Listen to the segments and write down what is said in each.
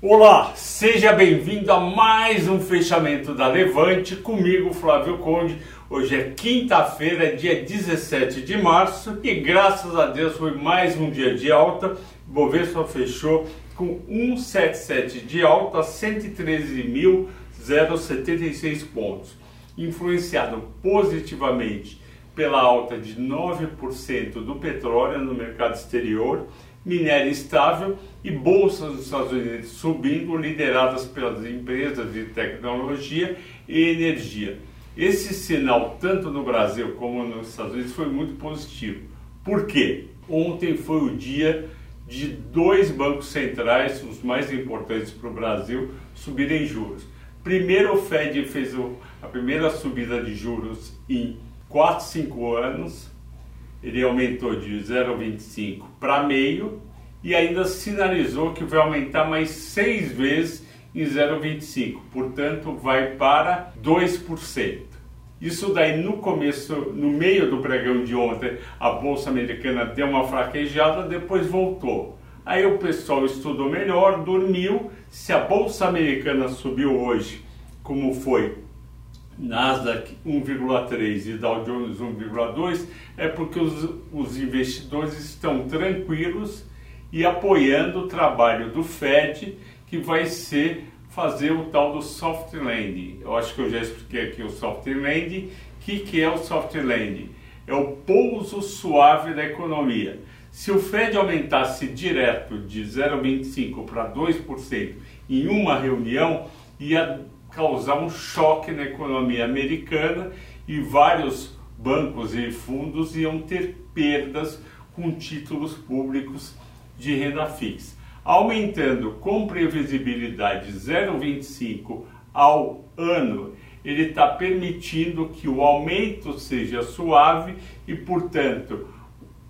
Olá, seja bem-vindo a mais um fechamento da Levante comigo, Flávio Conde. Hoje é quinta-feira, dia 17 de março e graças a Deus foi mais um dia de alta. Bovespa fechou com 177 de alta, 113.076 pontos, influenciado positivamente pela alta de 9% do petróleo no mercado exterior minério estável e bolsas dos Estados Unidos subindo, lideradas pelas empresas de tecnologia e energia. Esse sinal, tanto no Brasil como nos Estados Unidos, foi muito positivo. Por quê? Ontem foi o dia de dois bancos centrais, os mais importantes para o Brasil, subirem juros. Primeiro, o Fed fez a primeira subida de juros em 4, 5 anos, ele aumentou de 0,25 para meio e ainda sinalizou que vai aumentar mais seis vezes em 0,25, portanto vai para 2%. Isso daí no começo, no meio do pregão de ontem, a bolsa americana deu uma fraquejada, depois voltou. Aí o pessoal estudou melhor, dormiu. Se a bolsa americana subiu hoje, como foi Nasdaq 1,3 e Dow Jones 1,2, é porque os, os investidores estão tranquilos e apoiando o trabalho do Fed, que vai ser fazer o tal do soft landing. Eu acho que eu já expliquei aqui o soft landing. O que, que é o soft landing? É o pouso suave da economia. Se o Fed aumentasse direto de 0,25% para 2% em uma reunião, ia causar um choque na economia americana e vários bancos e fundos iam ter perdas com títulos públicos de renda fixa. Aumentando com previsibilidade 0,25 ao ano, ele está permitindo que o aumento seja suave e, portanto,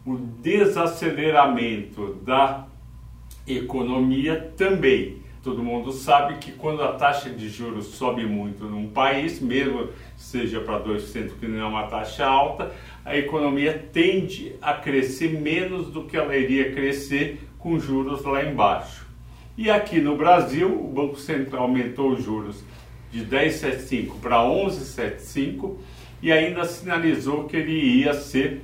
o desaceleramento da economia também. Todo mundo sabe que quando a taxa de juros sobe muito num país, mesmo seja para 2%, que não é uma taxa alta, a economia tende a crescer menos do que ela iria crescer com juros lá embaixo. E aqui no Brasil, o Banco Central aumentou os juros de 10,75 para 11,75 e ainda sinalizou que ele ia ser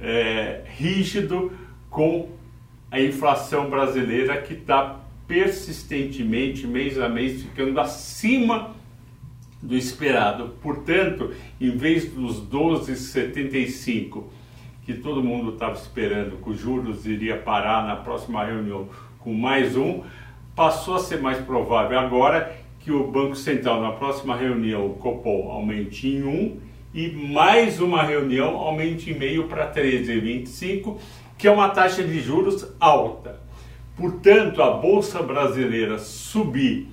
é, rígido com a inflação brasileira que está persistentemente, mês a mês, ficando acima do esperado. Portanto, em vez dos 12,75 que todo mundo estava esperando que os juros iria parar na próxima reunião com mais um, passou a ser mais provável agora que o Banco Central na próxima reunião, o Copom, aumente em um e mais uma reunião aumente em meio para 13,25, que é uma taxa de juros alta. Portanto, a bolsa brasileira subir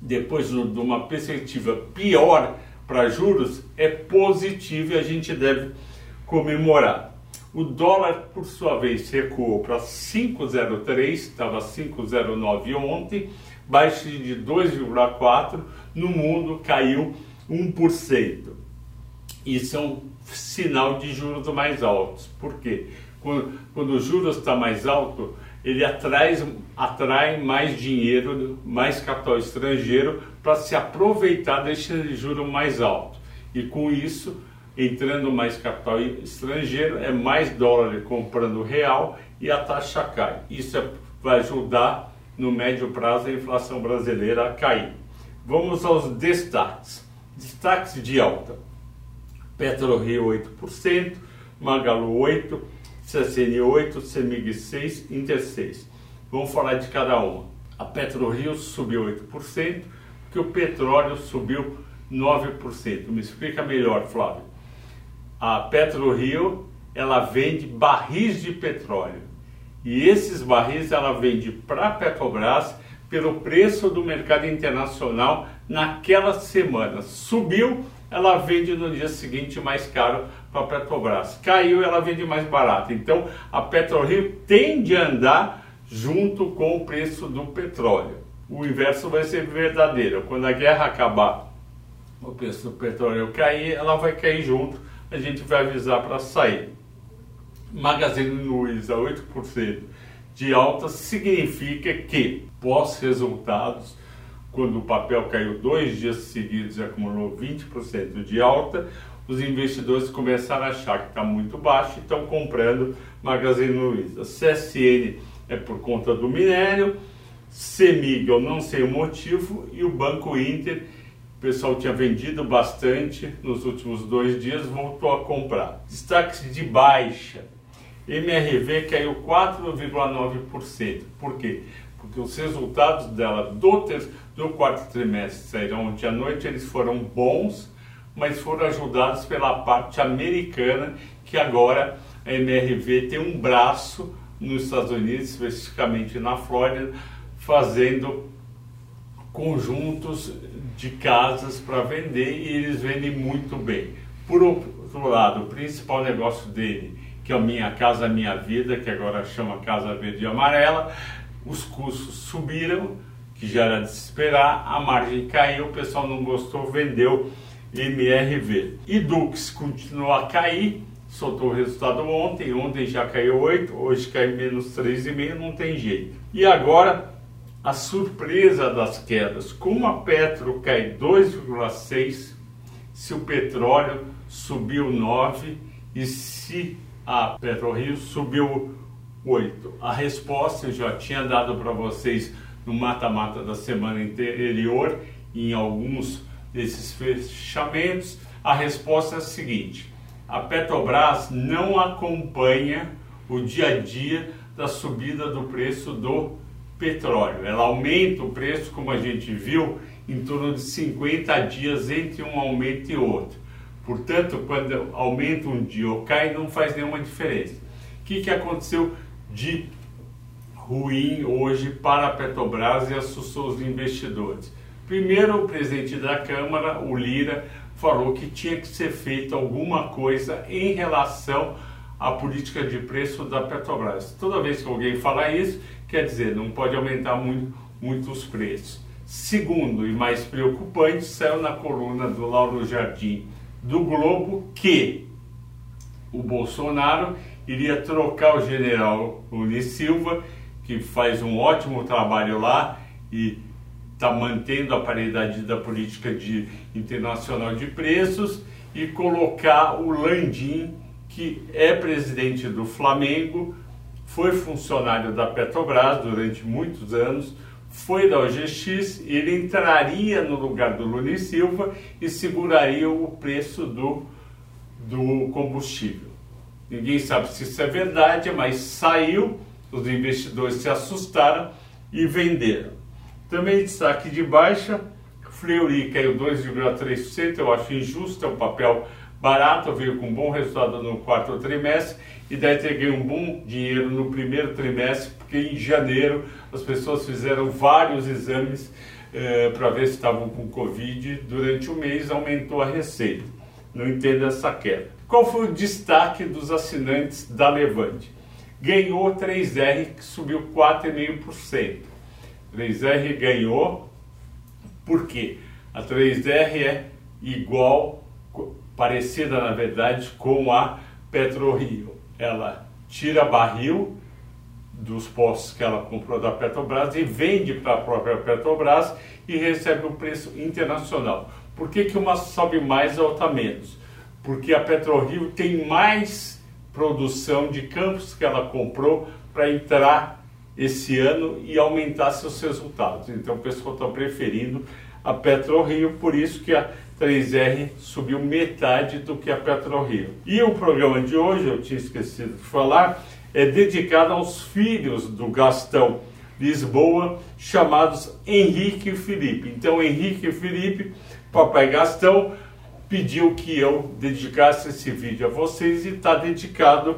depois de uma perspectiva pior para juros é positivo e a gente deve comemorar. O dólar, por sua vez, recuou para 5,03, estava 5,09 ontem, baixa de 2,4, no mundo caiu 1%. Isso é um sinal de juros mais altos. Por quê? Quando, quando o juros está mais alto, ele atrai, atrai mais dinheiro, mais capital estrangeiro para se aproveitar desse juro mais alto. E com isso, entrando mais capital estrangeiro, é mais dólar comprando real e a taxa cai. Isso é, vai ajudar no médio prazo a inflação brasileira a cair. Vamos aos destaques. Destaques de alta. PetroRio 8%, Magalu 8%, CSN 8%, CEMIG 6%, Inter 6%. Vamos falar de cada uma. A PetroRio subiu 8%, porque o petróleo subiu 9%. Me explica melhor, Flávio a PetroRio ela vende barris de petróleo e esses barris ela vende para a Petrobras pelo preço do mercado internacional naquela semana. Subiu, ela vende no dia seguinte mais caro para a Petrobras. Caiu, ela vende mais barato. Então a PetroRio tende a andar junto com o preço do petróleo. O inverso vai ser verdadeiro. Quando a guerra acabar, o preço do petróleo cair, ela vai cair junto a gente vai avisar para sair. Magazine Luiza 8%, de alta significa que pós-resultados, quando o papel caiu dois dias seguidos e acumulou 20% de alta, os investidores começaram a achar que está muito baixo e estão comprando Magazine Luiza. CSN é por conta do minério, CEMIG eu não sei o motivo e o Banco Inter, o pessoal tinha vendido bastante nos últimos dois dias, voltou a comprar. Destaques de baixa, MRV caiu 4,9%. Por quê? Porque os resultados dela do, ter, do quarto trimestre saíram ontem à noite, eles foram bons, mas foram ajudados pela parte americana, que agora a MRV tem um braço nos Estados Unidos, especificamente na Flórida, fazendo conjuntos de casas para vender e eles vendem muito bem. Por outro lado, o principal negócio dele, que é o Minha Casa Minha Vida, que agora chama Casa Verde e Amarela, os custos subiram, que já era de se esperar, a margem caiu, o pessoal não gostou, vendeu MRV. E Dux continuou a cair, soltou o resultado ontem, ontem já caiu 8, hoje cai menos 3,5, não tem jeito. E agora a surpresa das quedas, como a Petro cai 2,6, se o petróleo subiu 9 e se a PetroRio subiu 8. A resposta eu já tinha dado para vocês no mata-mata da semana anterior, em alguns desses fechamentos. A resposta é a seguinte: a Petrobras não acompanha o dia a dia da subida do preço do petróleo. Ela aumenta o preço, como a gente viu, em torno de 50 dias entre um aumento e outro. Portanto, quando aumenta um dia ou cai, não faz nenhuma diferença. O que, que aconteceu de ruim hoje para a Petrobras e assustou os investidores? Primeiro, o presidente da Câmara, o Lira, falou que tinha que ser feita alguma coisa em relação à política de preço da Petrobras. Toda vez que alguém fala isso, quer dizer, não pode aumentar muito, muito os preços. Segundo e mais preocupante, saiu na coluna do Lauro Jardim do Globo que o Bolsonaro iria trocar o general Luiz Silva, que faz um ótimo trabalho lá e está mantendo a paridade da política de, internacional de preços, e colocar o Landim, que é presidente do Flamengo, foi funcionário da Petrobras durante muitos anos, foi da OGX, ele entraria no lugar do Lula Silva e seguraria o preço do, do combustível. Ninguém sabe se isso é verdade, mas saiu, os investidores se assustaram e venderam. Também destaque de baixa, Fleury caiu 2,3%, eu acho injusto, é um papel barato, veio com um bom resultado no quarto trimestre e deve ter ganho um bom dinheiro no primeiro trimestre, porque em janeiro as pessoas fizeram vários exames eh, para ver se estavam com Covid. Durante o mês aumentou a receita. Não entendo essa queda. Qual foi o destaque dos assinantes da Levante? Ganhou 3R, que subiu 4,5%. 3R ganhou porque a 3R é igual, parecida na verdade, com a PetroRio ela tira barril dos postos que ela comprou da Petrobras e vende para a própria Petrobras e recebe o preço internacional. Por que, que uma sobe mais e outra menos? Porque a PetroRio tem mais produção de campos que ela comprou para entrar esse ano e aumentar seus resultados. Então o pessoal está preferindo a PetroRio, por isso que a 3R subiu metade do que a PetroRio. E o programa de hoje, eu tinha esquecido de falar, é dedicado aos filhos do Gastão Lisboa, chamados Henrique e Felipe. Então, Henrique e Felipe, papai Gastão, pediu que eu dedicasse esse vídeo a vocês e está dedicado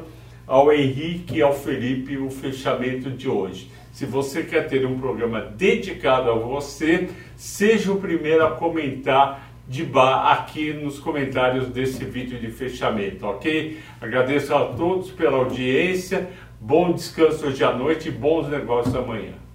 ao Henrique e ao Felipe o fechamento de hoje. Se você quer ter um programa dedicado a você, seja o primeiro a comentar de bar aqui nos comentários desse vídeo de fechamento, ok? Agradeço a todos pela audiência, bom descanso hoje à noite e bons negócios amanhã.